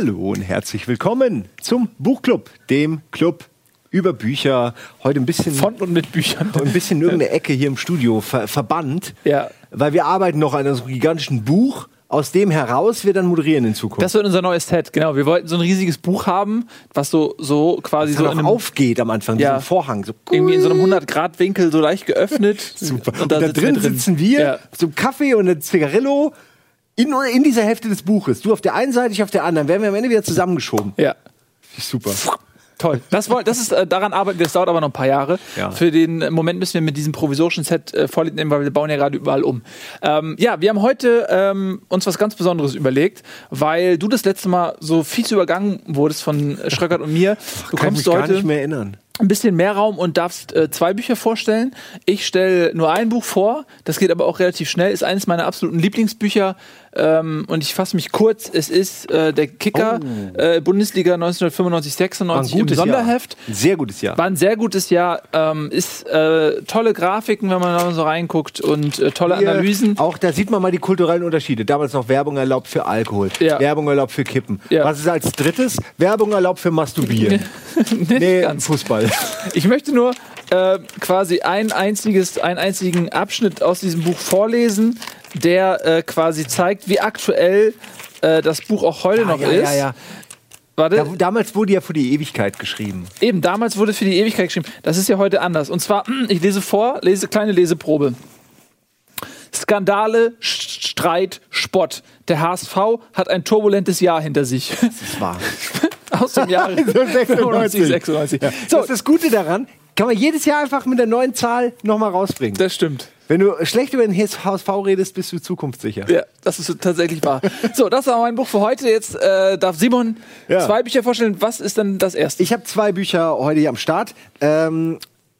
Hallo und herzlich willkommen zum Buchclub, dem Club über Bücher. Heute ein bisschen von und mit Büchern. Ein bisschen in irgendeine Ecke hier im Studio ver verbannt. Ja. Weil wir arbeiten noch an einem gigantischen Buch. Aus dem heraus wir dann moderieren in Zukunft. Das wird unser neues Set, genau. Wir wollten so ein riesiges Buch haben, was so, so quasi das so in einem aufgeht am Anfang, ja, so ein Vorhang. So irgendwie in so einem 100-Grad-Winkel so leicht geöffnet. Super. Und, und da, drin, drin sitzen wir, ja. so Kaffee und ein Zigarillo in, in dieser Hälfte des Buches. Du auf der einen Seite, ich auf der anderen. Werden wir am Ende wieder zusammengeschoben. Ja. Super. Toll. Das, das ist, äh, daran arbeiten wir, das dauert aber noch ein paar Jahre. Ja. Für den Moment müssen wir mit diesem provisorischen Set äh, Vorlieb nehmen, weil wir bauen ja gerade überall um. Ähm, ja, wir haben heute ähm, uns was ganz Besonderes überlegt, weil du das letzte Mal so viel zu übergangen wurdest von Schröckert und mir. Du Kann kommst ich mich heute gar nicht mehr erinnern ein bisschen mehr Raum und darfst äh, zwei Bücher vorstellen. Ich stelle nur ein Buch vor, das geht aber auch relativ schnell, ist eines meiner absoluten Lieblingsbücher ähm, und ich fasse mich kurz. Es ist äh, der Kicker Oh. äh, Bundesliga 1995 96 im Sonderheft. Jahr. Ein sehr gutes Jahr. War ein sehr gutes Jahr. Ähm, ist äh, tolle Grafiken, wenn man da so reinguckt und äh, tolle Hier, Analysen. Auch da sieht man mal die kulturellen Unterschiede. Damals noch Werbung erlaubt für Alkohol, Ja. Werbung erlaubt für Kippen. Ja. Was ist als drittes? Werbung erlaubt für Masturbieren. Nee, ganz. Fußball. Ich möchte nur äh, quasi ein einziges, einen einzigen Abschnitt aus diesem Buch vorlesen, der äh, quasi zeigt, wie aktuell äh, das Buch auch heute noch ja, ist. ja, ja. Warte, Da, damals wurde ja für die Ewigkeit geschrieben. eben damals wurde für die Ewigkeit geschrieben. Das ist ja heute anders. Und zwar, ich lese vor, lese kleine Leseprobe. Skandale, Streit, Spott. Der HSV hat ein turbulentes Jahr hinter sich. Das war. Aus dem Jahr 95, 96. Ja. So, Das ist das Gute daran, kann man jedes Jahr einfach mit der neuen Zahl nochmal rausbringen. das stimmt. Wenn du schlecht über den HSV redest, bist du zukunftssicher. Ja, das ist tatsächlich wahr. So, das war mein Buch für heute. Jetzt äh, darf Simon Ja. zwei Bücher vorstellen. Was ist denn das erste? Ich habe zwei Bücher heute hier am Start. Ähm,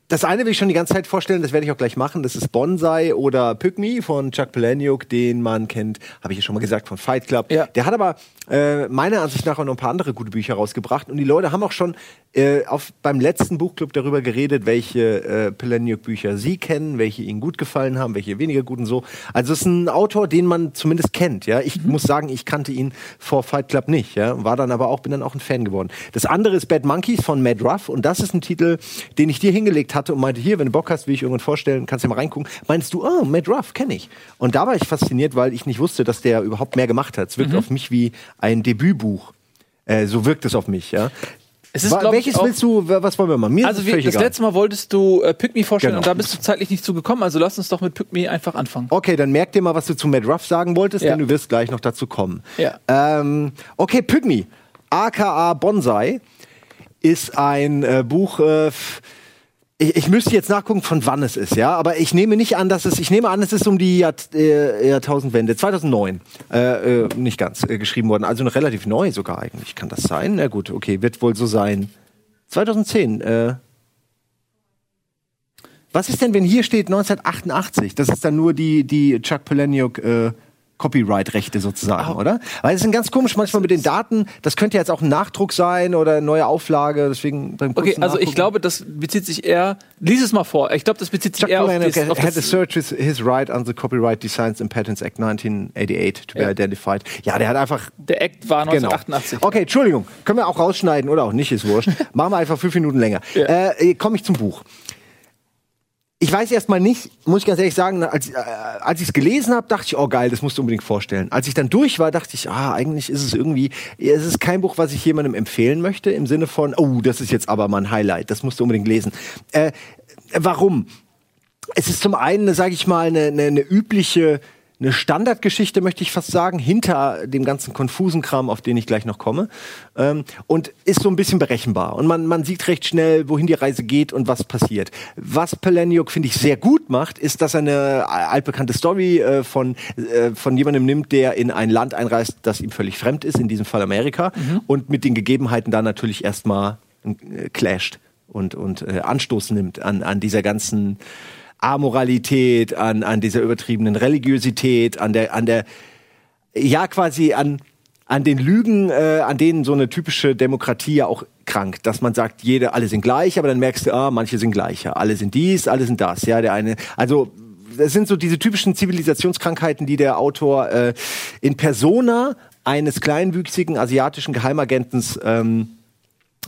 das eine will ich schon die ganze Zeit vorstellen, das werde ich auch gleich machen. Das ist Bonsai oder Pygmy von Chuck Palahniuk, den man kennt, habe ich ja schon mal gesagt, von Fight Club. Ja. Der hat aber äh, meiner Ansicht nach auch noch ein paar andere gute Bücher rausgebracht. Und die Leute haben auch schon äh, auf, beim letzten Buchclub darüber geredet, welche äh, Palahniuk-Bücher sie kennen, welche ihnen gut gefallen haben, welche weniger gut und so. Also es ist ein Autor, den man zumindest kennt. Ja, Ich muss sagen, ich kannte ihn vor Fight Club nicht. Ja, War dann aber auch, bin dann auch ein Fan geworden. Das andere ist Bad Monkeys von Mad Ruff. Und das ist ein Titel, den ich dir hingelegt hatte und meinte, hier, wenn du Bock hast, will ich irgendwann vorstellen, kannst du mal reingucken. Meinst du, oh, Mad Ruff, kenne ich. Und da war ich fasziniert, weil ich nicht wusste, dass der überhaupt mehr gemacht hat. Es wirkt auf mich wie ein Debütbuch. Äh, so wirkt es auf mich, ja. Ist, Wa- glaub ich, Welches auch- willst du, was wollen wir machen? Mir Also völlig das egal. letzte Mal wolltest du äh, Pick Me vorstellen Genau. und da bist du zeitlich nicht zugekommen. Also lass uns doch mit Pick Me einfach anfangen. Okay, dann merk dir mal, was du zu Matt Ruff sagen wolltest, Ja. denn du wirst gleich noch dazu kommen. Ja. Ähm, okay, Pygmy, aka Bonsai, ist ein äh, Buch. Äh, ich, ich müsste jetzt nachgucken, von wann es ist, ja. Aber ich nehme nicht an, dass es. Ich nehme an, es ist um die Jahr, äh, Jahrtausendwende, 2009, äh, äh, nicht ganz äh, geschrieben worden. Also relativ neu sogar eigentlich. Kann das sein? Na gut, okay, wird wohl so sein. 2010. Äh, was ist denn, wenn hier steht 1988? Das ist dann nur die, die Chuck Palahniuk äh, Copyright-Rechte sozusagen, oder? Weil es ist ganz komisch manchmal mit den Daten. Das könnte jetzt auch ein Nachdruck sein oder eine neue Auflage. Deswegen beim Okay, also ich Nachgucken- glaube, das bezieht sich eher. Lies es mal vor. Ich glaube, das bezieht sich Chuck eher auf, Palahniuk das, auf had das. search his, his right on the Copyright Designs and Patents Act 1988 to be Ja. identified. Ja, der hat einfach Der Act war Genau. 1988. Okay, Entschuldigung. Können wir auch rausschneiden oder auch nicht, ist wurscht. Machen wir einfach fünf Minuten länger. Ja. Äh, Komme ich zum Buch. Ich weiß erstmal nicht, muss ich ganz ehrlich sagen, als, äh, als ich es gelesen habe, dachte ich, oh geil, das musst du unbedingt vorstellen. Als ich dann durch war, dachte ich, ah, eigentlich ist es irgendwie, es ist kein Buch, was ich jemandem empfehlen möchte, im Sinne von, oh, das ist jetzt aber mal ein Highlight, das musst du unbedingt lesen. Äh, warum? Es ist zum einen, sage ich mal, eine, eine, eine übliche, eine Standardgeschichte, möchte ich fast sagen, hinter dem ganzen konfusen Kram, auf den ich gleich noch komme. Ähm, und ist so ein bisschen berechenbar. Und man, man sieht recht schnell, wohin die Reise geht und was passiert. Was Palahniuk, finde ich, sehr gut macht, ist, dass er eine altbekannte Story äh, von, äh, von jemandem nimmt, der in ein Land einreist, das ihm völlig fremd ist, in diesem Fall Amerika, und mit den Gegebenheiten da natürlich erstmal äh, clasht und, und äh, Anstoß nimmt an, an dieser ganzen Amoralität, an, an dieser übertriebenen Religiosität, an der, an der, ja quasi an, an den Lügen, äh, an denen so eine typische Demokratie ja auch krankt, dass man sagt, jede, alle sind gleich, aber dann merkst du, ah, manche sind gleicher, alle sind dies, alle sind das, ja, der eine, also das sind so diese typischen Zivilisationskrankheiten, die der Autor äh, in Persona eines kleinwüchsigen asiatischen Geheimagentens ähm, äh,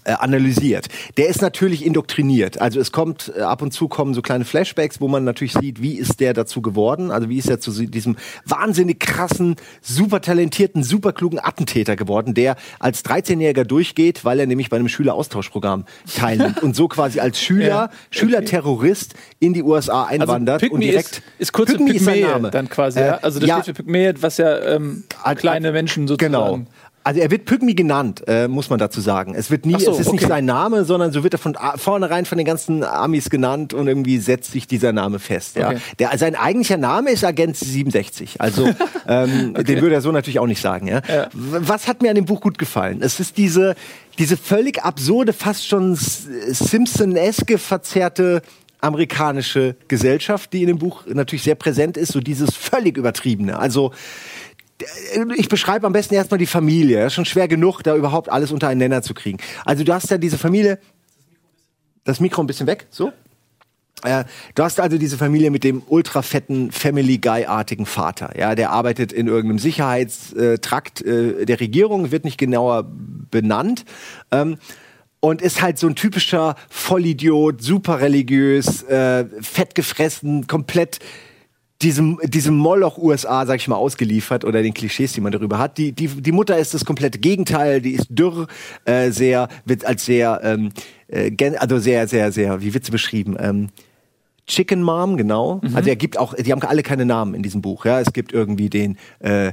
analysiert. Der ist natürlich indoktriniert. Also es kommt äh, ab und zu kommen so kleine Flashbacks, wo man natürlich sieht, wie ist der dazu geworden? Also wie ist er zu diesem wahnsinnig krassen, super talentierten, super klugen Attentäter geworden, der als 13-Jähriger durchgeht, weil er nämlich bei einem Schüleraustauschprogramm teilnimmt und so quasi als Schüler, ja, Schülerterrorist in die USA also einwandert also und direkt ist, ist kurz Pygmy ist sein Name. dann quasi, ja? Also das ja, steht für Pygmäe, was ja ähm, kleine Menschen sozusagen. Genau. Also er wird Pygmy genannt, äh, muss man dazu sagen. Es wird nie, so, es ist okay. nicht sein Name, sondern so wird er von vornherein von den ganzen Amis genannt und irgendwie setzt sich dieser Name fest. Ja. Okay. Der, sein eigentlicher Name ist Agent 67. Also ähm, okay. den würde er so natürlich auch nicht sagen. Ja? ja. Was hat mir an dem Buch gut gefallen? Es ist diese, diese völlig absurde, fast schon Simpson-eske verzerrte amerikanische Gesellschaft, die in dem Buch natürlich sehr präsent ist, so dieses völlig übertriebene. Also ich beschreibe am besten erstmal die Familie. Das ist schon schwer genug, da überhaupt alles unter einen Nenner zu kriegen. Also du hast ja diese Familie. Das Mikro ein bisschen weg, so. Äh, du hast also diese Familie mit dem ultra fetten Family Guy-artigen Vater. Ja, der arbeitet in irgendeinem Sicherheitstrakt äh, der Regierung, wird nicht genauer benannt. Ähm, und ist halt so ein typischer Vollidiot, super religiös, äh, fett gefressen, komplett diesem, diesem Moloch USA, sag ich mal, ausgeliefert oder den Klischees, die man darüber hat. Die, die, die Mutter ist das komplette Gegenteil, die ist dürr, äh, sehr, wird als sehr, ähm, äh, also sehr, sehr, sehr, wie wird sie beschrieben? Ähm, Chicken Mom, genau. Mhm. Also er gibt auch, die haben alle keine Namen in diesem Buch. Ja, es gibt irgendwie den äh,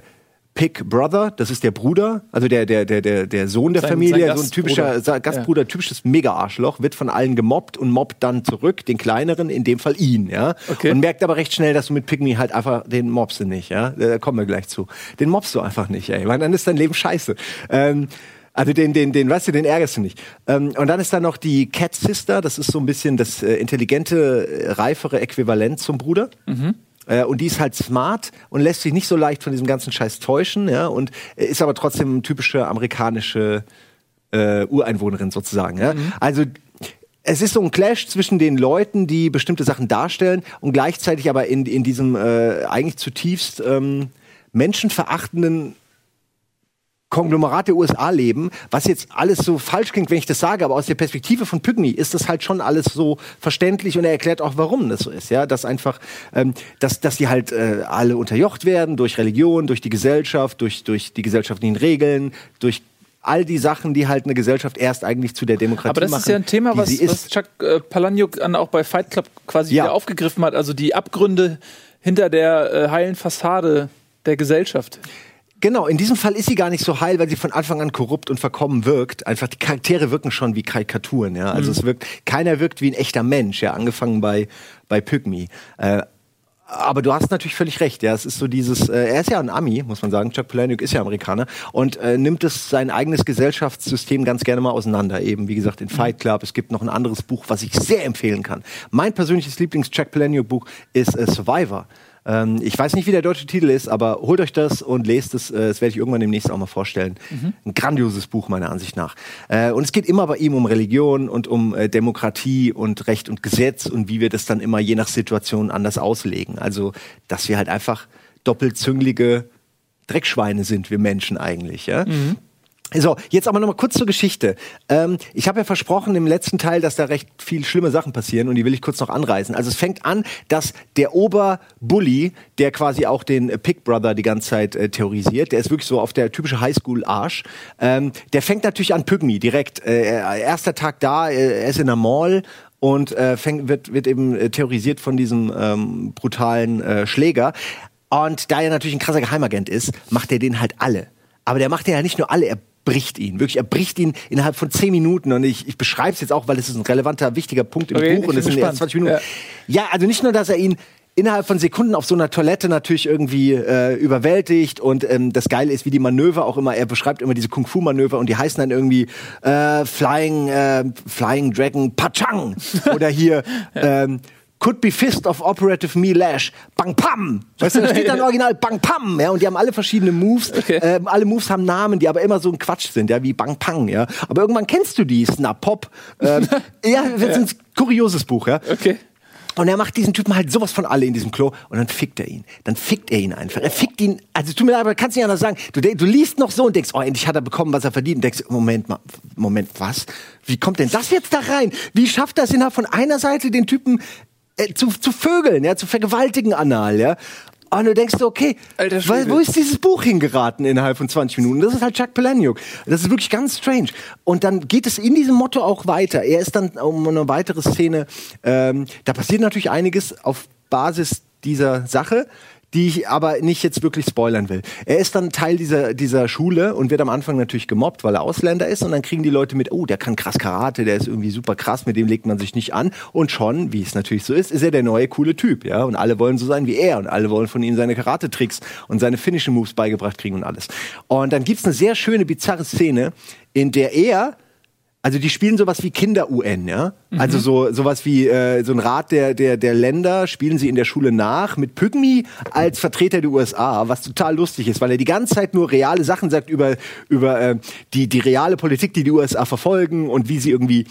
Pig Brother, das ist der Bruder, also der, der, der, der, der Sohn der sein, Familie, sein so ein typischer Gastbruder, ja. typisches Mega-Arschloch, wird von allen gemobbt und mobbt dann zurück, den kleineren, in dem Fall ihn, ja. Okay. Und merkt aber recht schnell, dass du mit Pygmy halt einfach den mobst du nicht, ja. Da kommen wir gleich zu. Den mobst du einfach nicht, ey, weil dann ist dein Leben scheiße. Ähm, also den, den, den, weißt du, den ärgerst du nicht. Ähm, und dann ist da noch die Cat Sister, das ist so ein bisschen das äh, intelligente, äh, reifere Äquivalent zum Bruder. Mhm. Äh, und die ist halt smart und lässt sich nicht so leicht von diesem ganzen Scheiß täuschen, ja, und ist aber trotzdem typische amerikanische äh, Ureinwohnerin sozusagen. Ja? Mhm. Also es ist so ein Clash zwischen den Leuten, die bestimmte Sachen darstellen und gleichzeitig aber in, in diesem äh, eigentlich zutiefst ähm, menschenverachtenden Konglomerat der USA leben, was jetzt alles so falsch klingt, wenn ich das sage, aber aus der Perspektive von Pygmy ist das halt schon alles so verständlich und er erklärt auch, warum das so ist, ja, dass einfach, ähm, dass, dass die halt äh, alle unterjocht werden durch Religion, durch die Gesellschaft, durch, durch die gesellschaftlichen Regeln, durch all die Sachen, die halt eine Gesellschaft erst eigentlich zu der Demokratie machen. Aber das machen, ist ja ein Thema, was, was Chuck äh, Palahniuk auch bei Fight Club quasi ja. wieder aufgegriffen hat, also die Abgründe hinter der äh, heilen Fassade der Gesellschaft. Genau, in diesem Fall ist sie gar nicht so heil, weil sie von Anfang an korrupt und verkommen wirkt. Einfach die Charaktere wirken schon wie Karikaturen, ja. Also mhm. es wirkt, keiner wirkt wie ein echter Mensch, ja, angefangen bei, bei Pygmy. Äh, aber du hast natürlich völlig recht, ja. Es ist so dieses, äh, er ist ja ein Ami, muss man sagen. Chuck Palahniuk ist ja Amerikaner und äh, nimmt es sein eigenes Gesellschaftssystem ganz gerne mal auseinander. Eben, wie gesagt, in Fight Club. Es gibt noch ein anderes Buch, was ich sehr empfehlen kann. Mein persönliches Lieblings-Chuck Palahniuk-Buch ist äh, Survivor. Ähm, ich weiß nicht, wie der deutsche Titel ist, aber holt euch das und lest es. Äh, das werde ich irgendwann demnächst auch mal vorstellen. Mhm. Ein grandioses Buch, meiner Ansicht nach. Äh, und es geht immer bei ihm um Religion und um äh, Demokratie und Recht und Gesetz und wie wir das dann immer je nach Situation anders auslegen. Also, dass wir halt einfach doppelzünglige Dreckschweine sind, wir Menschen eigentlich. Ja? Mhm. So, jetzt aber noch mal kurz zur Geschichte. Ähm, ich habe ja versprochen im letzten Teil, dass da recht viel schlimme Sachen passieren und die will ich kurz noch anreißen. Also es fängt an, dass der Oberbully, der quasi auch den Pig Brother die ganze Zeit äh, terrorisiert, der ist wirklich so auf der typische Highschool-Arsch, ähm, der fängt natürlich an Pygmy direkt. Äh, erster Tag da, äh, er ist in der Mall und äh, fängt, wird, wird eben äh, terrorisiert von diesem ähm, brutalen äh, Schläger. Und da er natürlich ein krasser Geheimagent ist, macht er den halt alle. Aber der macht ja nicht nur alle, er bricht ihn. Wirklich, er bricht ihn innerhalb von zehn Minuten. Und ich, ich beschreibe es jetzt auch, weil es ist ein relevanter, wichtiger Punkt im okay, Buch und es sind erst 20 Minuten. Ja. ja, also nicht nur, dass er ihn innerhalb von Sekunden auf so einer Toilette natürlich irgendwie äh, überwältigt und ähm, das Geile ist, wie die Manöver auch immer, er beschreibt immer diese Kung-Fu-Manöver und die heißen dann irgendwie äh, Flying, äh, Flying Dragon Pachang oder hier ähm, Could be Fist of Operative Me Lash. Bang Pam. Weißt du, da steht dann original Bang Pam. Ja, und die haben alle verschiedene Moves. Okay. Ähm, alle Moves haben Namen, die aber immer so ein Quatsch sind, ja, wie Bang Pang. Ja, aber irgendwann kennst du die. Snap Pop. Ähm, ja, das ist ein kurioses Buch, ja. Okay. Und er macht diesen Typen halt sowas von alle in diesem Klo und dann fickt er ihn. Dann fickt er ihn einfach. Er fickt ihn, also tut mir leid, aber kannst nicht anders sagen. Du, du liest noch so und denkst, oh, endlich hat er bekommen, was er verdient. Und denkst, Moment mal, Moment, was? Wie kommt denn das jetzt da rein? Wie schafft das innerhalb von einer Seite den Typen äh, zu, zu vögeln, ja, zu vergewaltigen anal, ja? Und du denkst, okay, Alter weil, wo ist dieses Buch hingeraten innerhalb von 20 Minuten? Das ist halt Chuck Palahniuk. Das ist wirklich ganz strange. Und dann geht es in diesem Motto auch weiter. Er ist dann um eine weitere Szene, ähm, da passiert natürlich einiges auf Basis dieser Sache die ich aber nicht jetzt wirklich spoilern will. Er ist dann Teil dieser, dieser Schule und wird am Anfang natürlich gemobbt, weil er Ausländer ist und dann kriegen die Leute mit, oh, der kann krass Karate, der ist irgendwie super krass, mit dem legt man sich nicht an und schon, wie es natürlich so ist, ist er der neue coole Typ, ja, und alle wollen so sein wie er und alle wollen von ihm seine Karate-Tricks und seine Finishing Moves beigebracht kriegen und alles. Und dann gibt's eine sehr schöne, bizarre Szene, in der er also die spielen sowas wie Kinder-UN, ja. Also so sowas wie äh, so ein Rat der, der, der Länder spielen sie in der Schule nach mit Pygmy als Vertreter der USA, was total lustig ist, weil er die ganze Zeit nur reale Sachen sagt über, über äh, die, die reale Politik, die die USA verfolgen und wie sie irgendwie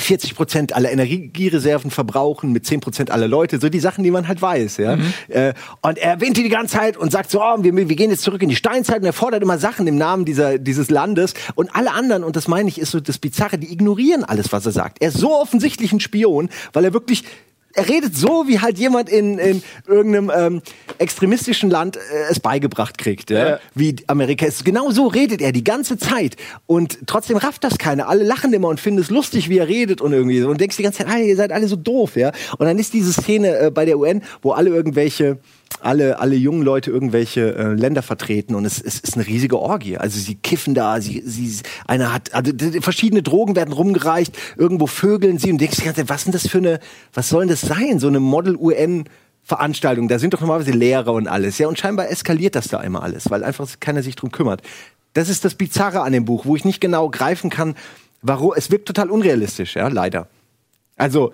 40 Prozent aller Energiereserven verbrauchen mit 10 Prozent aller Leute, so die Sachen, die man halt weiß, ja. Äh, und er erwähnt die die ganze Zeit und sagt so, oh, wir, wir gehen jetzt zurück in die Steinzeit und er fordert immer Sachen im Namen dieser, dieses Landes und alle anderen, und das meine ich, ist so das Bizarre, die ignorieren alles, was er sagt. Er ist so offensichtlich ein Spion, weil er wirklich er redet so, wie halt jemand in, in irgendeinem ähm, extremistischen Land äh, es beigebracht kriegt, ja? Ja. wie Amerika ist. Genau so redet er die ganze Zeit. Und trotzdem rafft das keiner. Alle lachen immer und finden es lustig, wie er redet und irgendwie so. Und denkst die ganze Zeit, ah, ihr seid alle so doof, ja. Und dann ist diese Szene äh, bei der UN, wo alle irgendwelche alle, alle jungen Leute irgendwelche äh, Länder vertreten und es, es ist eine riesige Orgie. Also sie kiffen da, sie, sie, einer hat, also verschiedene Drogen werden rumgereicht, irgendwo vögeln sie und denkst die ganze Zeit, was denn das für eine, was soll denn das sein? So eine Model-UN Veranstaltung, da sind doch normalerweise Lehrer und alles, ja, und scheinbar eskaliert das da immer alles, weil einfach keiner sich drum kümmert. Das ist das Bizarre an dem Buch, wo ich nicht genau greifen kann, warum, es wirkt total unrealistisch, ja, leider. Also,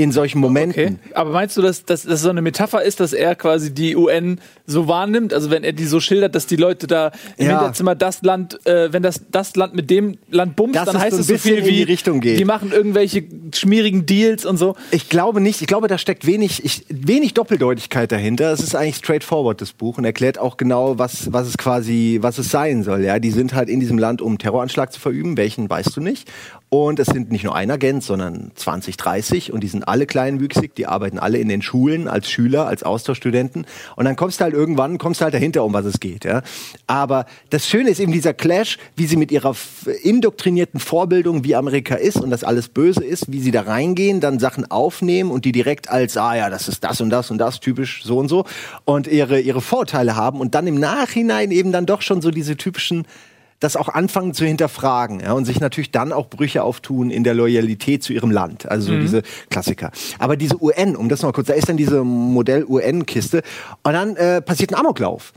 in solchen Momenten. Okay. Aber meinst du, dass, dass das so eine Metapher ist, dass er quasi die UN so wahrnimmt? Also wenn er die so schildert, dass die Leute da im Ja. Hinterzimmer das Land, äh, wenn das, das Land mit dem Land bumst, Dass dann heißt so es so viel in wie, die Richtung geht. die machen irgendwelche schmierigen Deals und so. Ich glaube nicht. Ich glaube, da steckt wenig, ich, wenig Doppeldeutigkeit dahinter. Es ist eigentlich straightforward, das Buch, und erklärt auch genau, was, was es quasi, was es sein soll. Ja, die sind halt in diesem Land, um Terroranschlag zu verüben. Welchen weißt du nicht. Und es sind nicht nur ein Agent, sondern 20, 30. Und die sind alle kleinwüchsig. Die arbeiten alle in den Schulen als Schüler, als Austauschstudenten. Und dann kommst du halt irgendwann, kommst du halt dahinter, um was es geht. Ja. Aber das Schöne ist eben dieser Clash, wie sie mit ihrer indoktrinierten Vorbildung, wie Amerika ist und das alles böse ist, wie sie da reingehen, dann Sachen aufnehmen und die direkt als, ah ja, das ist das und das und das, typisch so und so, und ihre, ihre Vorteile haben und dann im Nachhinein eben dann doch schon so diese typischen das auch anfangen zu hinterfragen ja, und sich natürlich dann auch Brüche auftun in der Loyalität zu ihrem Land. Also so diese Klassiker. Aber diese UN, um das noch mal kurz, da ist dann diese Modell-UN-Kiste und dann äh, passiert ein Amoklauf.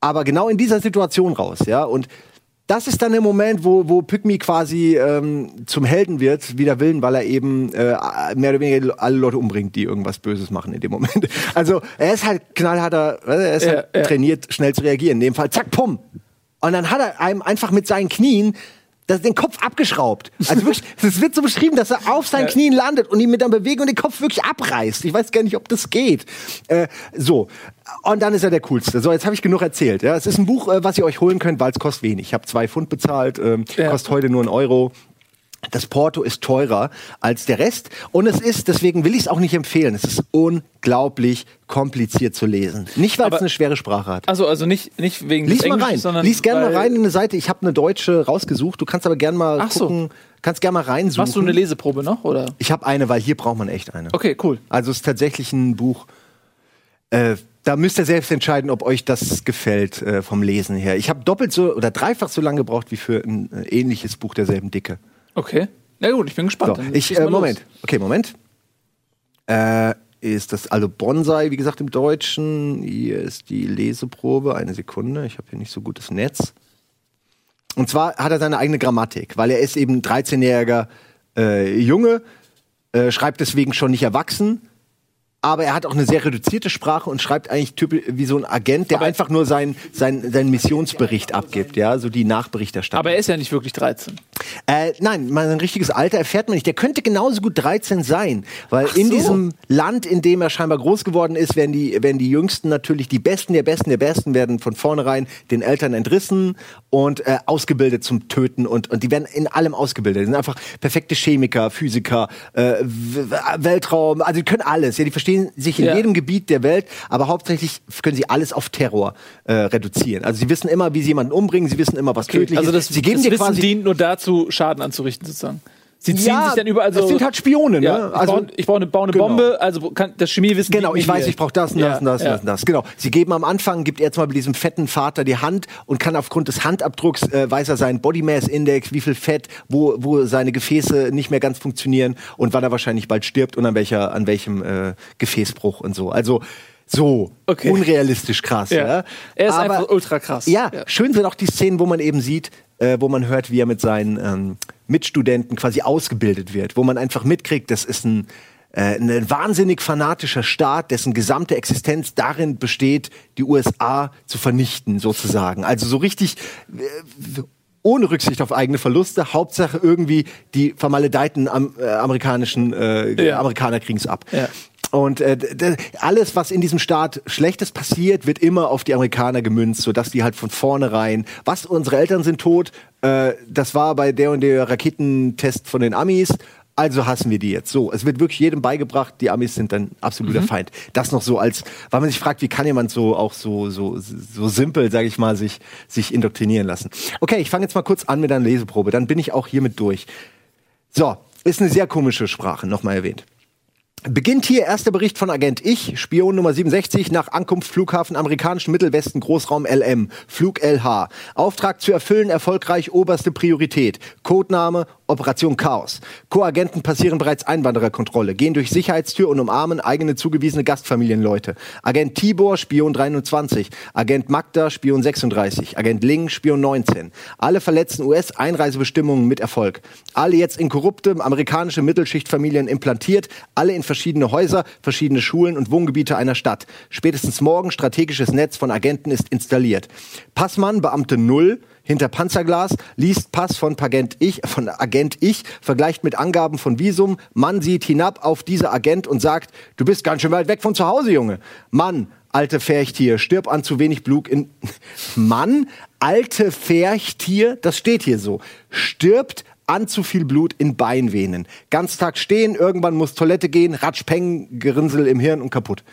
Aber genau in dieser Situation raus, ja. Und das ist dann der Moment, wo, wo Pygmy quasi ähm, zum Helden wird, wider Willen, weil er eben äh, mehr oder weniger alle Leute umbringt, die irgendwas Böses machen in dem Moment. Also er ist halt knallharter, äh, er ist Ja, halt ja. trainiert, schnell zu reagieren. In dem Fall, zack, pum. Und dann hat er einem einfach mit seinen Knien das, den Kopf abgeschraubt. Also wirklich, es wird so beschrieben, dass er auf seinen. Knien landet und ihn mit einer Bewegung den Kopf wirklich abreißt. Ich weiß gar nicht, ob das geht. Äh, so. Und dann ist er der Coolste. So, jetzt habe ich genug erzählt. Ja, es ist ein Buch, äh, was ihr euch holen könnt, weil es kostet wenig. Ich habe zwei Pfund bezahlt, ähm, Ja. kostet heute nur einen Euro. Das Porto ist teurer als der Rest. Und es ist, deswegen will ich es auch nicht empfehlen, es ist unglaublich kompliziert zu lesen. Nicht, weil es eine schwere Sprache hat. Also, also nicht, nicht wegen Lies des mal rein. sondern Lies gerne mal rein in eine Seite. Ich habe eine deutsche rausgesucht. Du kannst aber gerne mal Ach so. gucken. Kannst gerne mal reinsuchen. Machst du eine Leseprobe noch? Oder? ich habe eine, weil hier braucht man echt eine. Okay, cool. Also es ist tatsächlich ein Buch. Äh, da müsst ihr selbst entscheiden, ob euch das gefällt äh, vom Lesen her. Ich habe doppelt so oder dreifach so lange gebraucht wie für ein äh, ähnliches Buch derselben Dicke. Okay. Na gut, ich bin gespannt. So, ich, äh, mal los. Moment. Okay, Moment. Äh, ist das also Bonsai, wie gesagt, im Deutschen. Hier ist die Leseprobe. Eine Sekunde. Ich habe hier nicht so gutes Netz. Und zwar hat er seine eigene Grammatik, weil er ist eben 13-jähriger äh, Junge, äh, schreibt deswegen schon nicht erwachsen, aber er hat auch eine sehr reduzierte Sprache und schreibt eigentlich typisch wie so ein Agent, der einfach nur seinen sein, sein Missionsbericht abgibt, ja, so die Nachberichterstattung. Aber er ist ja nicht wirklich 13. Äh, nein, mal ein richtiges Alter erfährt man nicht. Der könnte genauso gut 13 sein, weil in so. diesem Land, in dem er scheinbar groß geworden ist, werden die, werden die Jüngsten natürlich die Besten der Besten der Besten werden von vornherein den Eltern entrissen und äh, ausgebildet zum Töten und, und die werden in allem ausgebildet. Die sind einfach perfekte Chemiker, Physiker, äh, Weltraum, also die können alles. Ja, die verstehen sich in Ja. jedem Gebiet der Welt, aber hauptsächlich können sie alles auf Terror äh, reduzieren. Also sie wissen immer, wie sie jemanden umbringen, sie wissen immer, was tödlich Also das, ist. Sie geben das dir Wissen quasi dient nur dazu, Schaden anzurichten sozusagen. Sie ziehen Ja, sich dann überall so. das sind halt Spione, ne? Ja, ich, Also- baue, ich baue eine, baue eine Genau. Bombe, also kann das Chemiewissen. Genau, ich weiß, hier. ich brauche das und das Ja, und das und ja. das und das. Genau. Sie geben am Anfang, gibt er zum Beispiel diesem fetten Vater die Hand und kann aufgrund des Handabdrucks, äh, weiß er seinen Body Mass Index, wie viel Fett, wo, wo seine Gefäße nicht mehr ganz funktionieren und wann er wahrscheinlich bald stirbt und an welcher, an welchem äh, Gefäßbruch und so. Also so Okay. unrealistisch krass. Ja. Ja. Er ist Aber- einfach ultra krass. Ja, schön sind auch die Szenen, wo man eben sieht, äh, wo man hört, wie er mit seinen ähm, Mitstudenten quasi ausgebildet wird, wo man einfach mitkriegt, das ist ein, äh, ein wahnsinnig fanatischer Staat, dessen gesamte Existenz darin besteht, die USA zu vernichten, sozusagen. Also so richtig äh, ohne Rücksicht auf eigene Verluste, Hauptsache irgendwie die vermaledeiten am, äh, amerikanischen äh, Ja. Amerikaner kriegen's ab. Ja. Und äh, alles, was in diesem Staat Schlechtes passiert, wird immer auf die Amerikaner gemünzt, sodass die halt von vornherein, was unsere Eltern sind tot, äh, das war bei der und der Raketentest von den Amis, also hassen wir die jetzt. So, es wird wirklich jedem beigebracht, die Amis sind dann absoluter Feind. Das noch so als, weil man sich fragt, wie kann jemand so auch so so so simpel, sage ich mal, sich sich indoktrinieren lassen. Okay, ich fange jetzt mal kurz an mit einer Leseprobe, dann bin ich auch hiermit durch. So, ist eine sehr komische Sprache, nochmal erwähnt. Beginnt hier erster Bericht von Agent Ich, Spion Nummer 67, nach Ankunft Flughafen amerikanischen Mittelwesten Großraum LM, Flug LH. Auftrag zu erfüllen, erfolgreich oberste Priorität. Codename Operation Chaos. Co-Agenten passieren bereits Einwandererkontrolle, gehen durch Sicherheitstür und umarmen eigene zugewiesene Gastfamilienleute. Agent Tibor, Spion 23. Agent Magda, Spion 36. Agent Ling, Spion 19. Alle verletzten US-Einreisebestimmungen mit Erfolg. Alle jetzt in korrupte amerikanische Mittelschichtfamilien implantiert, alle in verschiedene Häuser, verschiedene Schulen und Wohngebiete einer Stadt. Spätestens morgen strategisches Netz von Agenten ist installiert. Passmann, Beamte Null, hinter Panzerglas, liest Pass von Agent Ich, von Agent Ich, vergleicht mit Angaben von Visum. Mann sieht hinab auf diese Agent und sagt, du bist ganz schön weit weg von zu Hause, Junge. Mann, alte Ferchtier, stirb an zu wenig Blut in, Mann, alte Ferchtier, das steht hier so, stirbt an zu viel Blut in Beinvenen. Ganztag stehen, irgendwann muss Toilette gehen, Ratschpeng, Gerinnsel im Hirn und kaputt.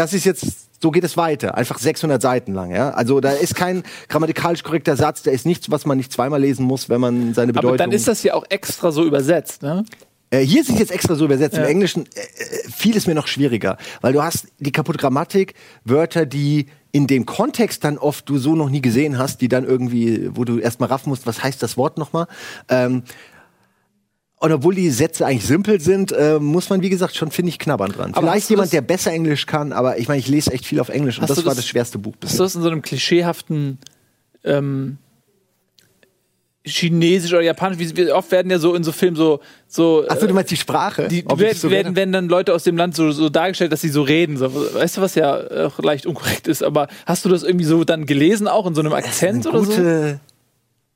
Das ist jetzt, so geht es weiter. Einfach 600 Seiten lang, ja. Also da ist kein grammatikalisch korrekter Satz, da ist nichts, was man nicht zweimal lesen muss, wenn man seine Bedeutung... Aber dann ist das ja auch extra so übersetzt, ne? Äh, hier ist es jetzt extra so übersetzt. Ja. Im Englischen äh, äh, viel ist mir noch schwieriger, weil du hast die kaputte Grammatik, Wörter, die in dem Kontext dann oft du so noch nie gesehen hast, die dann irgendwie, wo du erstmal raffen musst, was heißt das Wort nochmal. Ähm, und obwohl die Sätze eigentlich simpel sind, äh, muss man, wie gesagt, schon, finde ich, knabbern dran. Aber hast Vielleicht du jemand, das- der besser Englisch kann, aber ich meine, ich lese echt viel auf Englisch und Hast das, du war das- das schwerste Buch bisher. das in so einem klischeehaften ähm, Chinesisch oder Japanisch, wie, oft werden ja so in so Filmen so, so Achso, du meinst die Sprache? die, werden, so werden, werden dann Leute aus dem Land so, so dargestellt, dass sie so reden. So. Weißt du, was ja auch leicht unkorrekt ist, aber hast du das irgendwie so dann gelesen, auch in so einem Akzent eine oder so?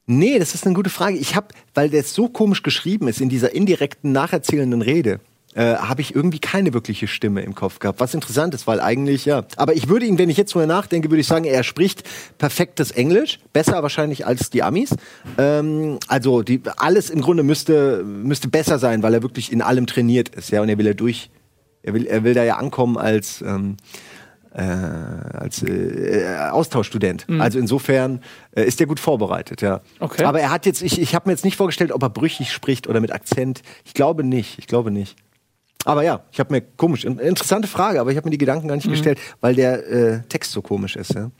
Nee, das ist eine gute Frage. Ich habe, weil der so komisch geschrieben ist in dieser indirekten, nacherzählenden Rede, äh, habe ich irgendwie keine wirkliche Stimme im Kopf gehabt. Was interessant ist, weil eigentlich, ja. Aber ich würde ihn, wenn ich jetzt drüber nachdenke, würde ich sagen, er spricht perfektes Englisch. Besser wahrscheinlich als die Amis. Ähm, also die, alles im Grunde müsste, müsste besser sein, weil er wirklich in allem trainiert ist. Ja, und er will ja durch, er will, er will da ja ankommen als, ähm, äh, als äh, Austauschstudent. Also insofern äh, ist er gut vorbereitet, ja. Okay. Aber er hat jetzt, ich, ich habe mir jetzt nicht vorgestellt, ob er brüchig spricht oder mit Akzent. Ich glaube nicht, ich glaube nicht. Aber ja, ich habe mir komisch, in- interessante Frage, aber ich habe mir die Gedanken gar nicht gestellt, weil der äh, Text so komisch ist. Ja.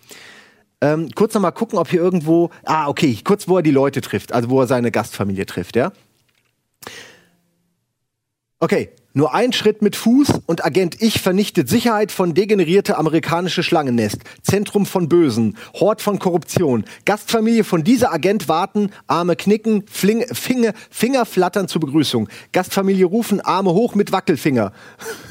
Ähm, kurz noch mal gucken, ob hier irgendwo, ah okay, kurz wo er die Leute trifft, also wo er seine Gastfamilie trifft, ja. Okay, nur ein Schritt mit Fuß und Agent Ich vernichtet Sicherheit von degenerierte amerikanische Schlangennest, Zentrum von Bösen, Hort von Korruption. Gastfamilie von dieser Agent warten, Arme knicken, Fling, Finger, Finger flattern zur Begrüßung. Gastfamilie rufen, Arme hoch mit Wackelfinger.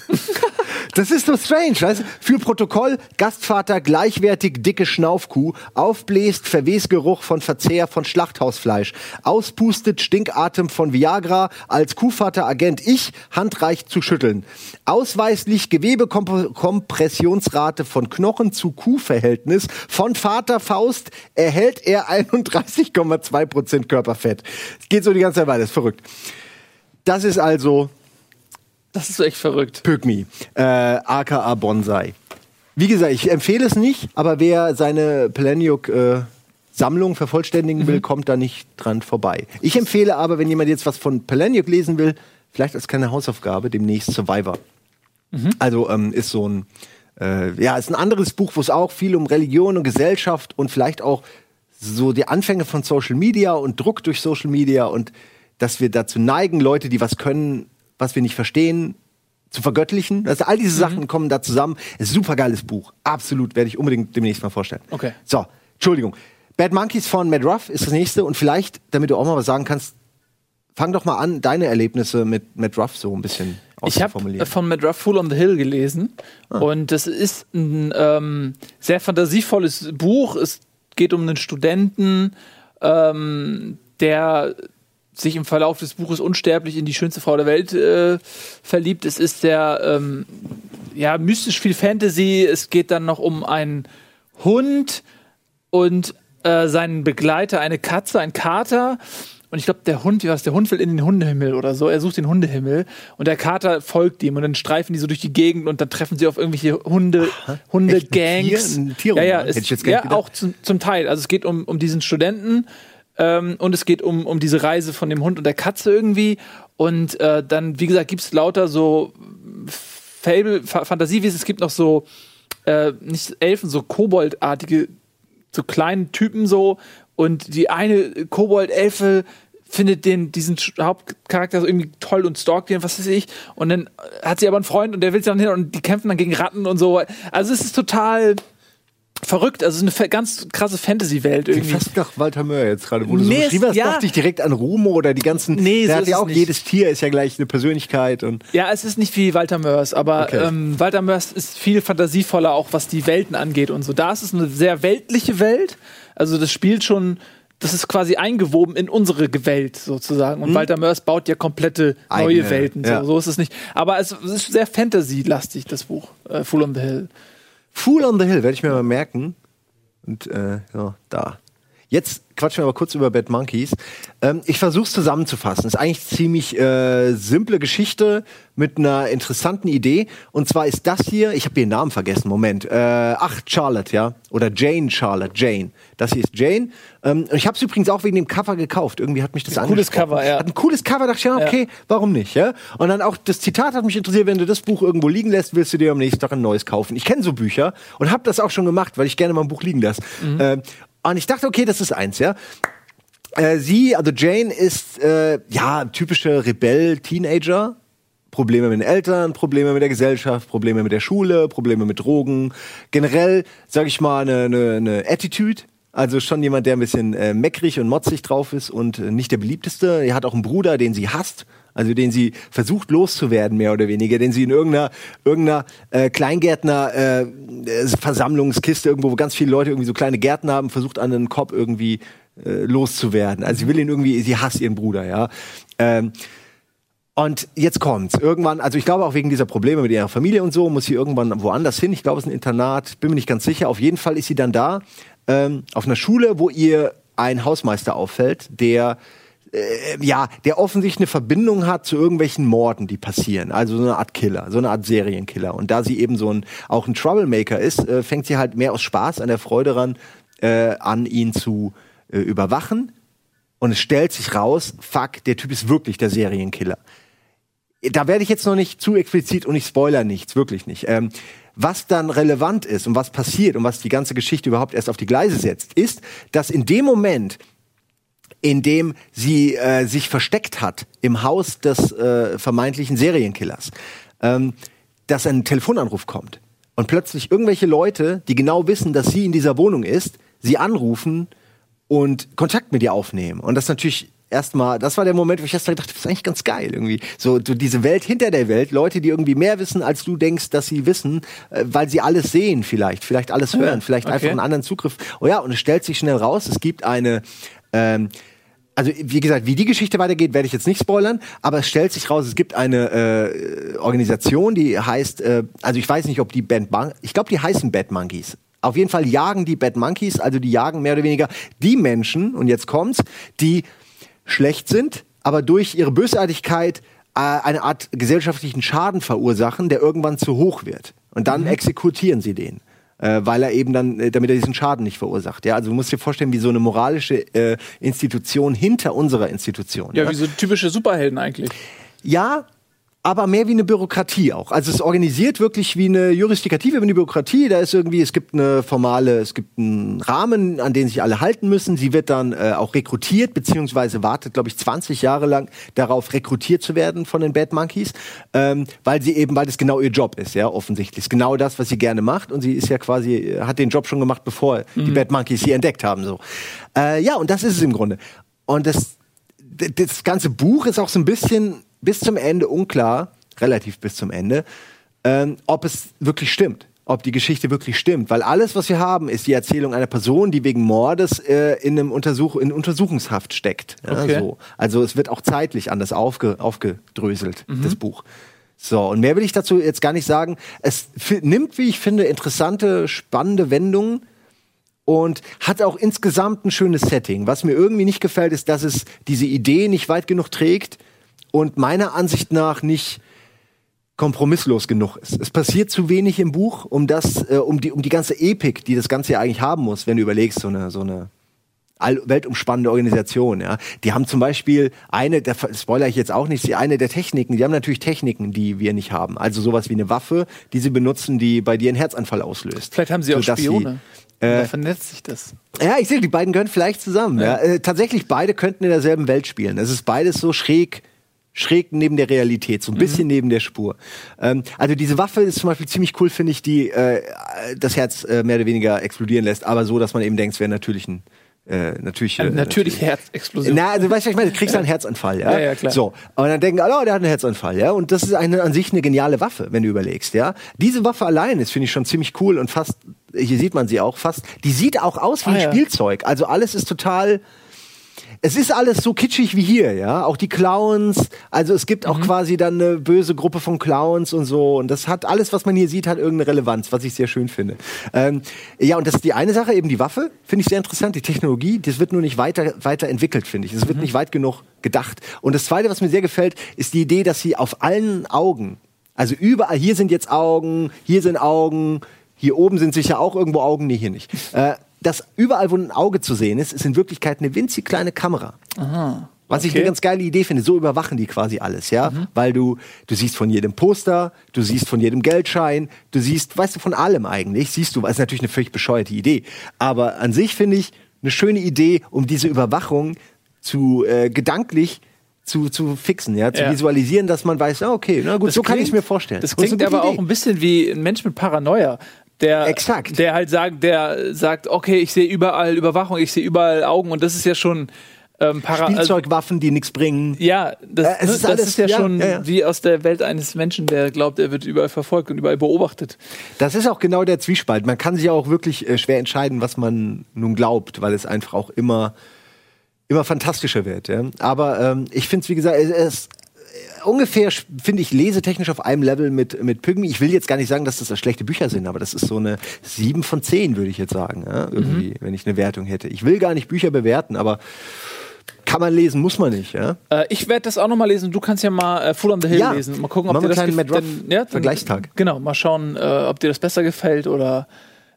Das ist so strange, weißt du? Für Protokoll, Gastvater gleichwertig dicke Schnaufkuh, aufbläst Verwesgeruch von Verzehr von Schlachthausfleisch, auspustet Stinkatem von Viagra, als Kuhvater Agent ich, handreicht zu schütteln. Ausweislich Gewebekompressionsrate von Knochen zu Kuhverhältnis, von Vater Faust erhält er 31,2 Prozent Körperfett. Es geht so die ganze Zeit weiter, ist verrückt. Das ist also Das ist echt verrückt. Pygmy, äh, aka Bonsai. Wie gesagt, ich empfehle es nicht, aber wer seine Peleniuk äh, Sammlung vervollständigen will, kommt da nicht dran vorbei. Ich empfehle aber, wenn jemand jetzt was von Peleniuk lesen will, vielleicht als kleine Hausaufgabe demnächst Survivor. Also ähm, ist so ein äh, ja, ist ein anderes Buch, wo es auch viel um Religion und Gesellschaft und vielleicht auch so die Anfänge von Social Media und Druck durch Social Media und dass wir dazu neigen, Leute, die was können, was wir nicht verstehen, zu vergöttlichen. Also all diese Sachen kommen da zusammen. Ist ein super geiles Buch. Absolut, werde ich unbedingt demnächst mal vorstellen. Okay. So, Entschuldigung. Bad Monkeys von Matt Ruff ist das nächste und vielleicht, damit du auch mal was sagen kannst, fang doch mal an, deine Erlebnisse mit Matt Ruff so ein bisschen Ich habe von Matt Ruff Fool on the Hill gelesen und das ist ein ähm, sehr fantasievolles Buch. Es geht um einen Studenten, ähm, der sich im Verlauf des Buches unsterblich in die schönste Frau der Welt äh, verliebt. Es ist sehr ähm, ja, mystisch viel Fantasy. Es geht dann noch um einen Hund und äh, seinen Begleiter, eine Katze, ein Kater. Und ich glaube, der Hund, wie was, der Hund will in den Hundehimmel oder so. Er sucht den Hundehimmel und der Kater folgt ihm und dann streifen die so durch die Gegend und dann treffen sie auf irgendwelche Hunde, Hundegangs. Echt ein Tier- ja, ja, Hätte es, ich jetzt gar ja auch zum, zum Teil. Also es geht um, um diesen Studenten ähm, und es geht um, um diese Reise von dem Hund und der Katze irgendwie. Und äh, dann, wie gesagt, gibt es lauter so Fable, Fa Fantasiewesen. Es gibt noch so, äh, nicht Elfen, so Koboldartige, so kleinen Typen so. Und die eine Kobold-Elfe findet den, diesen Hauptcharakter so irgendwie toll und stalkt ihn, was weiß ich. Und dann hat sie aber einen Freund und der will sie dann hin und die kämpfen dann gegen Ratten und so. Also es ist total verrückt. Also eine ganz krasse Fantasy-Welt irgendwie. fast nach Walter Möhr jetzt gerade, wo du Nee, so es- beschrieben hast, ja. dachte ich direkt an Rumo oder die ganzen. Nee, der so hat ist ja auch nicht. jedes Tier ist ja gleich eine Persönlichkeit und Ja, es ist nicht wie Walter Mörs, aber Okay. ähm, Walter Mörs ist viel fantasievoller, auch was die Welten angeht und so. Da ist es eine sehr weltliche Welt. Also das spielt schon, das ist quasi eingewoben in unsere Welt sozusagen. Und Walter Mörs baut ja komplette neue Eigene, Welten. ja. So, so ist es nicht. Aber es, ist sehr Fantasy-lastig, das Buch. Äh, Fool on the Hill. Fool on the Hill werde ich mir mal merken. Und äh, ja, da. Jetzt quatschen wir aber kurz über Bad Monkeys. Ähm, ich versuche es zusammenzufassen. Ist eigentlich ziemlich äh, simple Geschichte mit einer interessanten Idee. Und zwar ist das hier, ich habe den Namen vergessen, Moment. Äh, ach, Charlotte, ja. Oder Jane Charlotte, Jane. Das hier ist Jane. Ähm, und ich habe es übrigens auch wegen dem Cover gekauft. Irgendwie hat mich das Ein cooles. Cover, ja. Hat ein cooles Cover, dachte ich, ja, okay, warum nicht, ja? Und dann auch das Zitat hat mich interessiert, wenn du das Buch irgendwo liegen lässt, willst du dir am nächsten Tag ein neues kaufen. Ich kenne so Bücher und habe das auch schon gemacht, weil ich gerne mal ein Buch liegen lasse. Ähm, und ich dachte, okay, das ist eins, ja. Äh, sie, also Jane, ist äh, ja typische Rebell-Teenager. Probleme mit den Eltern, Probleme mit der Gesellschaft, Probleme mit der Schule, Probleme mit Drogen. Generell, sag ich mal, eine, eine, eine Attitude. Also schon jemand, der ein bisschen äh, meckrig und motzig drauf ist und äh, nicht der beliebteste. Er hat auch einen Bruder, den sie hasst. Also den sie versucht loszuwerden, mehr oder weniger, den sie in irgendeiner, irgendeiner äh, Kleingärtner äh, äh, Versammlungskiste irgendwo, wo ganz viele Leute irgendwie so kleine Gärten haben, versucht an einen Kopf irgendwie äh, loszuwerden. Also sie will ihn irgendwie, sie hasst ihren Bruder, ja. Ähm, und jetzt kommt's. Irgendwann, also ich glaube auch wegen dieser Probleme mit ihrer Familie und so, muss sie irgendwann woanders hin. Ich glaube, es ist ein Internat, bin mir nicht ganz sicher. Auf jeden Fall ist sie dann da, ähm, auf einer Schule, wo ihr ein Hausmeister auffällt, der äh, ja, der offensichtlich eine Verbindung hat zu irgendwelchen Morden, die passieren. Also so eine Art Killer, so eine Art Serienkiller. Und da sie eben so ein, auch ein Troublemaker ist, äh, fängt sie halt mehr aus Spaß an der Freude ran, äh, an ihn zu äh, überwachen. Und es stellt sich raus, fuck, der Typ ist wirklich der Serienkiller. Da werde ich jetzt noch nicht zu explizit und ich spoiler nichts, wirklich nicht. Ähm, was dann relevant ist und was passiert und was die ganze Geschichte überhaupt erst auf die Gleise setzt, ist, dass in dem Moment, in dem sie äh, sich versteckt hat im Haus des äh, vermeintlichen Serienkillers, ähm, dass ein Telefonanruf kommt und plötzlich irgendwelche Leute, die genau wissen, dass sie in dieser Wohnung ist, sie anrufen und Kontakt mit ihr aufnehmen. Und das natürlich erstmal, das war der Moment, wo ich erst mal gedacht habe, das ist eigentlich ganz geil irgendwie. So, so diese Welt hinter der Welt, Leute, die irgendwie mehr wissen, als du denkst, dass sie wissen, äh, weil sie alles sehen vielleicht, vielleicht alles hören, vielleicht okay. einfach einen anderen Zugriff. Oh ja, und es stellt sich schnell raus, es gibt eine, ähm, also wie gesagt, wie die Geschichte weitergeht, werde ich jetzt nicht spoilern, aber es stellt sich raus, es gibt eine äh, Organisation, die heißt, äh, also ich weiß nicht, ob die Bad Mon ich glaube, die heißen Bad Monkeys. Auf jeden Fall jagen die Bad Monkeys, also die jagen mehr oder weniger die Menschen, und jetzt kommt's, die schlecht sind, aber durch ihre Bösartigkeit äh, eine Art gesellschaftlichen Schaden verursachen, der irgendwann zu hoch wird. Und dann exekutieren sie den. Äh, weil er eben dann, äh, damit er diesen Schaden nicht verursacht. Ja, also du musst dir vorstellen, wie so eine moralische äh, Institution hinter unserer Institution. Ja, wie so typische Superhelden eigentlich. Ja, aber mehr wie eine Bürokratie auch. Also es organisiert wirklich wie eine Juristikative, wie eine Bürokratie. Da ist irgendwie, es gibt eine formale, es gibt einen Rahmen, an den sich alle halten müssen. Sie wird dann äh, auch rekrutiert, beziehungsweise wartet, glaube ich, 20 Jahre lang darauf, rekrutiert zu werden von den Bad Monkeys, ähm, weil sie eben, weil das genau ihr Job ist, ja, offensichtlich. Ist genau das, was sie gerne macht. Und sie ist ja quasi, äh, hat den Job schon gemacht, bevor die Bad Monkeys sie entdeckt haben. So. Äh, ja, und das ist es im Grunde. Und das, das ganze Buch ist auch so ein bisschen bis zum Ende unklar, relativ bis zum Ende, ähm, ob es wirklich stimmt. Ob die Geschichte wirklich stimmt. Weil alles, was wir haben, ist die Erzählung einer Person, die wegen Mordes äh, in einem Untersuch in Untersuchungshaft steckt. Ja, Okay. so. Also es wird auch zeitlich anders aufge aufgedröselt, das Buch. So, und mehr will ich dazu jetzt gar nicht sagen. Es nimmt, wie ich finde, interessante, spannende Wendungen und hat auch insgesamt ein schönes Setting. Was mir irgendwie nicht gefällt, ist, dass es diese Idee nicht weit genug trägt und meiner Ansicht nach nicht kompromisslos genug ist. Es passiert zu wenig im Buch, um das, äh, um die, um die ganze Epik, die das Ganze ja eigentlich haben muss, wenn du überlegst, so eine, so eine weltumspannende Organisation, ja. Die haben zum Beispiel eine, der spoiler ich jetzt auch nicht, die eine der Techniken, die haben natürlich Techniken, die wir nicht haben. Also sowas wie eine Waffe, die sie benutzen, die bei dir einen Herzanfall auslöst. Vielleicht haben sie auch sie- Spione. Und äh, da vernetzt sich das. ja, ich sehe, die beiden gehören vielleicht zusammen. Ja. Äh, tatsächlich, beide könnten in derselben Welt spielen. Es ist beides so schräg, schräg neben der Realität, so ein bisschen neben der Spur. Ähm, also diese Waffe ist zum Beispiel ziemlich cool, finde ich, die äh, das Herz äh, mehr oder weniger explodieren lässt, aber so, dass man eben denkt, es wäre natürlich ein äh, natürlich, äh, Eine natürliche Herzexplosion. na, also weißt du, ich meine, du kriegst einen Herzanfall, ja. Ja, ja, klar. So, und dann denken alle, oh, der hat einen Herzanfall, ja. Und das ist eine, an sich eine geniale Waffe, wenn du überlegst, ja. Diese Waffe allein ist, finde ich, schon ziemlich cool und fast, hier sieht man sie auch fast, die sieht auch aus wie Ah, ein ja. Spielzeug. Also alles ist total, es ist alles so kitschig wie hier, ja. Auch die Clowns, also es gibt auch Mhm. quasi dann eine böse Gruppe von Clowns und so. Und das hat alles, was man hier sieht, hat irgendeine Relevanz, was ich sehr schön finde. Ähm, ja, und das ist die eine Sache, eben die Waffe, finde ich sehr interessant. Die Technologie, das wird nur nicht weiter, weiter entwickelt, finde ich. Es Mhm. wird nicht weit genug gedacht. Und das zweite, was mir sehr gefällt, ist die Idee, dass sie auf allen Augen, also überall, hier sind jetzt Augen, hier sind Augen, hier oben sind sicher auch irgendwo Augen, nee, hier nicht. Äh, dass überall, wo ein Auge zu sehen ist, ist in Wirklichkeit eine winzig kleine Kamera. Was ich Okay. eine ganz geile Idee finde. So überwachen die quasi alles, ja. Weil du, du siehst von jedem Poster, du siehst von jedem Geldschein, du siehst, weißt du, von allem eigentlich, siehst du, das ist natürlich eine völlig bescheuerte Idee. Aber an sich finde ich eine schöne Idee, um diese Überwachung zu, äh, gedanklich zu, zu fixen, ja, zu Ja. visualisieren, dass man weiß, ah, okay, na gut, Das so kann ich es klingt- mir vorstellen. Das klingt aber auch Idee. ein bisschen wie ein Mensch mit Paranoia. Der, Exakt. der halt sagt, der sagt, okay, ich sehe überall Überwachung, ich sehe überall Augen und das ist ja schon ähm, Para also, Spielzeugwaffen, die nichts bringen. ja, das, Äh, ist das alles- ist ja, ja, schon ja, ja. wie aus der Welt eines Menschen, der glaubt, er wird überall verfolgt und überall beobachtet. Das ist auch genau der Zwiespalt. Man kann sich auch wirklich äh, schwer entscheiden, was man nun glaubt, weil es einfach auch immer, immer fantastischer wird. Ja? Aber ähm, ich finde es, wie gesagt, es ist ungefähr, finde ich, lesetechnisch auf einem Level mit, mit Pygmy. Ich will jetzt gar nicht sagen, dass das schlechte Bücher sind, aber das ist so eine 7 von 10, würde ich jetzt sagen, ja? irgendwie, Mhm. wenn ich eine Wertung hätte. Ich will gar nicht Bücher bewerten, aber kann man lesen, muss man nicht. Ja? Äh, ich werde das auch noch mal lesen. Du kannst ja mal äh, Full on the Hill Ja. lesen. Mal gucken, ob Machen dir das einen kleinen gef- Matt Ruff dann- ja, Vergleichstag. Genau, mal schauen, äh, ob dir das besser gefällt oder.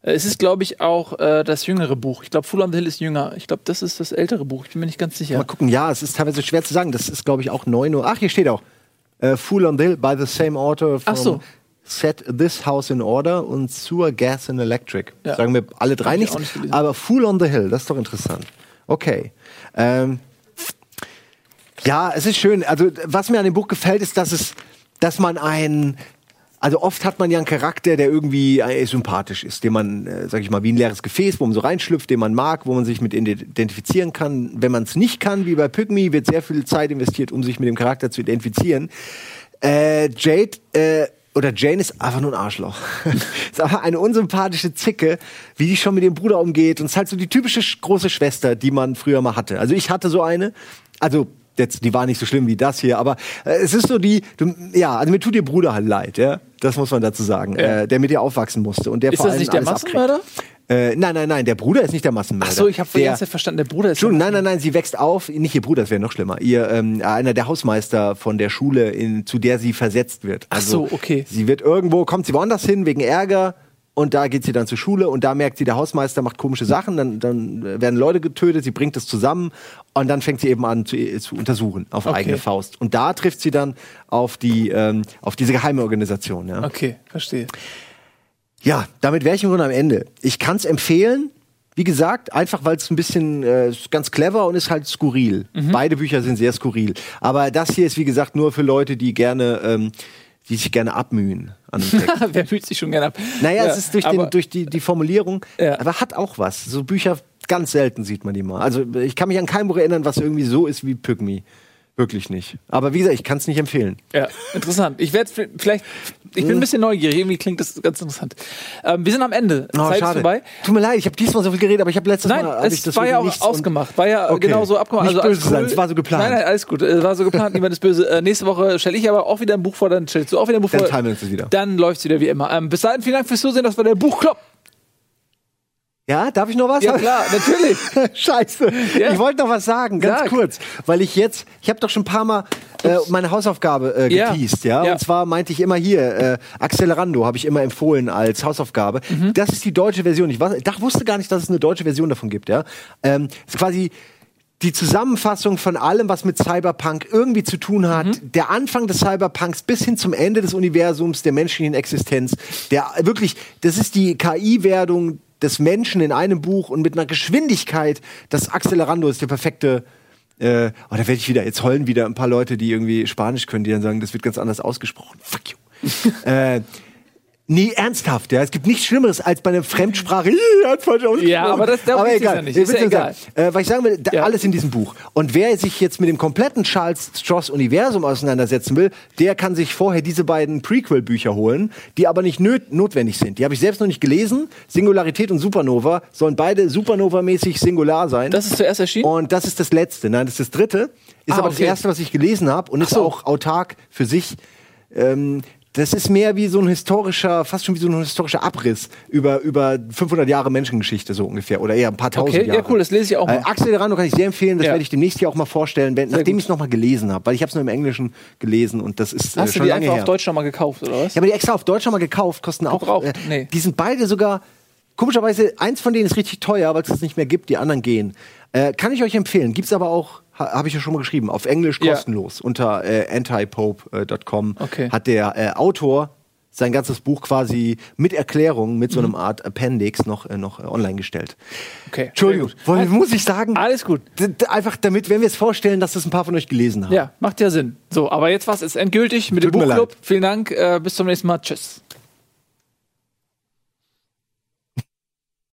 Äh, es ist, glaube ich, auch äh, das jüngere Buch. Ich glaube, Full on the Hill ist jünger. Ich glaube, das ist das ältere Buch. Ich bin mir nicht ganz sicher. Mal gucken, ja, es ist teilweise schwer zu sagen. Das ist, glaube ich, auch 9 Uhr. Ach, hier steht auch. Äh, Fool on the Hill by the same author from Ach so. Set This House in Order und Sewer Gas and Electric. Ja. Sagen wir alle drei nichts. nicht aber Fool on the Hill, das ist doch interessant. Okay. Ähm, ja, es ist schön. Also, was mir an dem Buch gefällt, ist, dass es, dass man ein, also oft hat man ja einen Charakter, der irgendwie äh, sympathisch ist, den man, äh, sag ich mal, wie ein leeres Gefäß, wo man so reinschlüpft, den man mag, wo man sich mit identifizieren kann. Wenn man es nicht kann, wie bei Pygmy, wird sehr viel Zeit investiert, um sich mit dem Charakter zu identifizieren. Äh, Jade äh, oder Jane ist einfach nur ein Arschloch. ist einfach eine unsympathische Zicke, wie die schon mit ihrem Bruder umgeht. Und es ist halt so die typische große Schwester, die man früher mal hatte. Also ich hatte so eine. Also jetzt, die war nicht so schlimm wie das hier, aber äh, es ist so die, du, ja, also mir tut ihr Bruder halt leid, ja. Das muss man dazu sagen, ja. äh, der mit ihr aufwachsen musste und der ist vor das allem nicht der Massenmörder? Äh, nein, nein, nein, der Bruder ist nicht der Massenmörder. Ach so, ich habe die ganze Zeit verstanden, der Bruder ist. Entschuldigung, nein, nein, nein, sie wächst auf, nicht ihr Bruder, das wäre noch schlimmer. Ihr, ähm, einer der Hausmeister von der Schule, in, zu der sie versetzt wird. Ach Also, so, okay. Sie wird irgendwo, kommt sie woanders hin wegen Ärger und da geht sie dann zur Schule und da merkt sie, der Hausmeister macht komische Sachen, dann, dann werden Leute getötet, sie bringt es zusammen und dann fängt sie eben an zu, zu untersuchen auf Okay. eigene Faust. Und da trifft sie dann auf die, ähm, auf diese geheime Organisation. Ja. Okay, verstehe. Ja, damit wäre ich im Grunde am Ende. Ich kann es empfehlen. Wie gesagt, einfach weil es ein bisschen äh, ganz clever und ist halt skurril. Mhm. Beide Bücher sind sehr skurril. Aber das hier ist, wie gesagt, nur für Leute, die gerne, ähm, die sich gerne abmühen an. Wer fühlt sich schon gerne ab? naja, Ja, es ist durch, den, durch die, die Formulierung, Ja. aber hat auch was. So Bücher, ganz selten sieht man die mal. Also ich kann mich an kein Buch erinnern, was irgendwie so ist wie Pygmy. Wirklich nicht. Aber wie gesagt, ich kann es nicht empfehlen. Ja, interessant. Ich werde vielleicht, ich bin ein bisschen neugierig, irgendwie klingt das ganz interessant. Ähm, wir sind am Ende. Oh, Zeit schade. vorbei. Tut mir leid, ich habe diesmal so viel geredet, aber ich habe letztes Nein, Mal ich es das war ja auch ausgemacht. War ja Okay. genau so abgemacht. Nicht also böse sein, es war so geplant. Nein, nein, alles gut. Es war so geplant, niemand ist böse. Äh, nächste Woche stelle ich aber auch wieder ein Buch vor, dann stellst du auch wieder ein Buch Dann vor. teilen wir uns das wieder. Dann läuft's wieder wie immer. Ähm, bis dahin, vielen Dank fürs Zusehen. Das war der Buchclub. Ja, darf ich noch was? Ja, klar, natürlich. Scheiße. Ja. Ich wollte noch was sagen, ganz Sag. kurz. Weil ich jetzt, ich habe doch schon ein paar Mal äh, meine Hausaufgabe äh, Ja. geteased, ja? Ja. Und zwar meinte ich immer hier, äh, Accelerando habe ich immer empfohlen als Hausaufgabe. Mhm. Das ist die deutsche Version. Ich, war, ich wusste gar nicht, dass es eine deutsche Version davon gibt, ja? Ähm, ist quasi die Zusammenfassung von allem, was mit Cyberpunk irgendwie zu tun hat, Mhm. der Anfang des Cyberpunks bis hin zum Ende des Universums, der menschlichen Existenz, der wirklich, das ist die KI-Werdung des Menschen in einem Buch und mit einer Geschwindigkeit, das Accelerando ist der perfekte. Äh, oh, da werde ich wieder, jetzt heulen wieder ein paar Leute, die irgendwie Spanisch können, die dann sagen, das wird ganz anders ausgesprochen. Fuck you. äh, Nee, ernsthaft, ja. Es gibt nichts Schlimmeres als bei einer Fremdsprache. Ja, aber das- aber geht's egal. ja nicht. Ich Ist ja sagen. Äh, weil ich sagen will, Ja. alles in diesem Buch. Und wer sich jetzt mit dem kompletten Charles Stross Universum auseinandersetzen will, der kann sich vorher diese beiden Prequel-Bücher holen, die aber nicht notwendig sind. Die habe ich selbst noch nicht gelesen. Singularität und Supernova sollen beide Supernova-mäßig singular sein. Das ist zuerst erschienen? Und das ist das letzte. Nein, das ist das dritte. Ist Ah, aber das okay. erste, was ich gelesen habe und ist so. auch autark für sich. Ähm, das ist mehr wie so ein historischer, fast schon wie so ein historischer Abriss über, über 500 Jahre Menschengeschichte so ungefähr oder eher ein paar tausend Okay, ja, Jahre. cool, das lese ich auch mal. Äh, Accelerando kann ich sehr empfehlen, das Ja. werde ich demnächst hier auch mal vorstellen, wenn, nachdem ich es nochmal gelesen habe, weil ich habe es nur im Englischen gelesen und das ist äh, Hast du die einfach her. auf Deutsch nochmal gekauft, oder was? Ja, aber die extra auf Deutsch schon mal gekauft, kosten auch. Gebraucht? Äh, Nee. Die sind beide sogar, komischerweise, eins von denen ist richtig teuer, weil es das nicht mehr gibt, die anderen gehen. Äh, kann ich euch empfehlen. Gibt's aber auch, ha, habe ich ja schon mal geschrieben, auf Englisch Ja. kostenlos. Unter äh, antipope.com Okay. hat der äh, Autor sein ganzes Buch quasi mit Erklärung, mit so einem Art Appendix noch, äh, noch äh, online gestellt. Okay. Entschuldigung, wollen- muss ich sagen? Alles gut. Einfach damit, wenn wir es vorstellen, dass das ein paar von euch gelesen haben. Ja, macht ja Sinn. So, aber jetzt was ist endgültig mit dem Tut mir Buchclub. leid. Vielen Dank, äh, bis zum nächsten Mal. Tschüss.